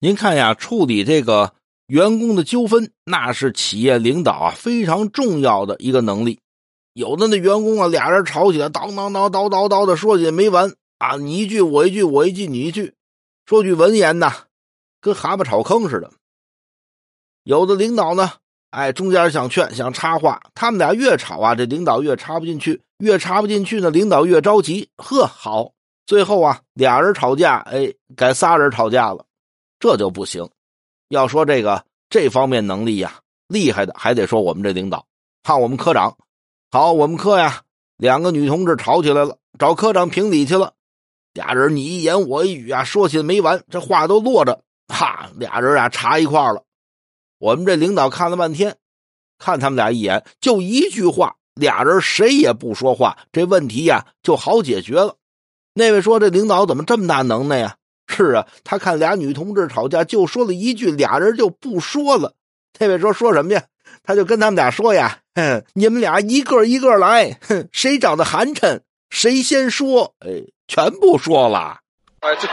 您看呀，处理这个员工的纠纷，那是企业领导啊非常重要的一个能力。有的那员工啊，俩人吵起来，叨叨叨叨叨叨的说起来没完啊，你一句我一句，我一句你一句，说句文言呐，跟蛤蟆吵坑似的。有的领导呢，哎，中间想劝想插话，他们俩越吵啊，这领导越插不进去，越插不进去呢，领导越着急。呵，好，最后啊，俩人吵架，哎，改仨人吵架了，这就不行。要说这个这方面能力呀，厉害的还得说我们这领导，看我们科长。好，我们科呀，两个女同志吵起来了，找科长评理去了。俩人你一言我一语啊，说起来没完，这话都落着。哈，俩人啊查一块了。我们这领导看了半天，看他们俩一眼，就一句话，俩人谁也不说话，这问题呀就好解决了。那位说：“这领导怎么这么大能耐呀？”是啊，他看俩女同志吵架，就说了一句，俩人就不说了。那位说：“说什么呀？”他就跟他们俩说呀：“哼，你们俩一个一个来，哼，谁长得寒碜，谁先说，哎，全部说了。”哎，对。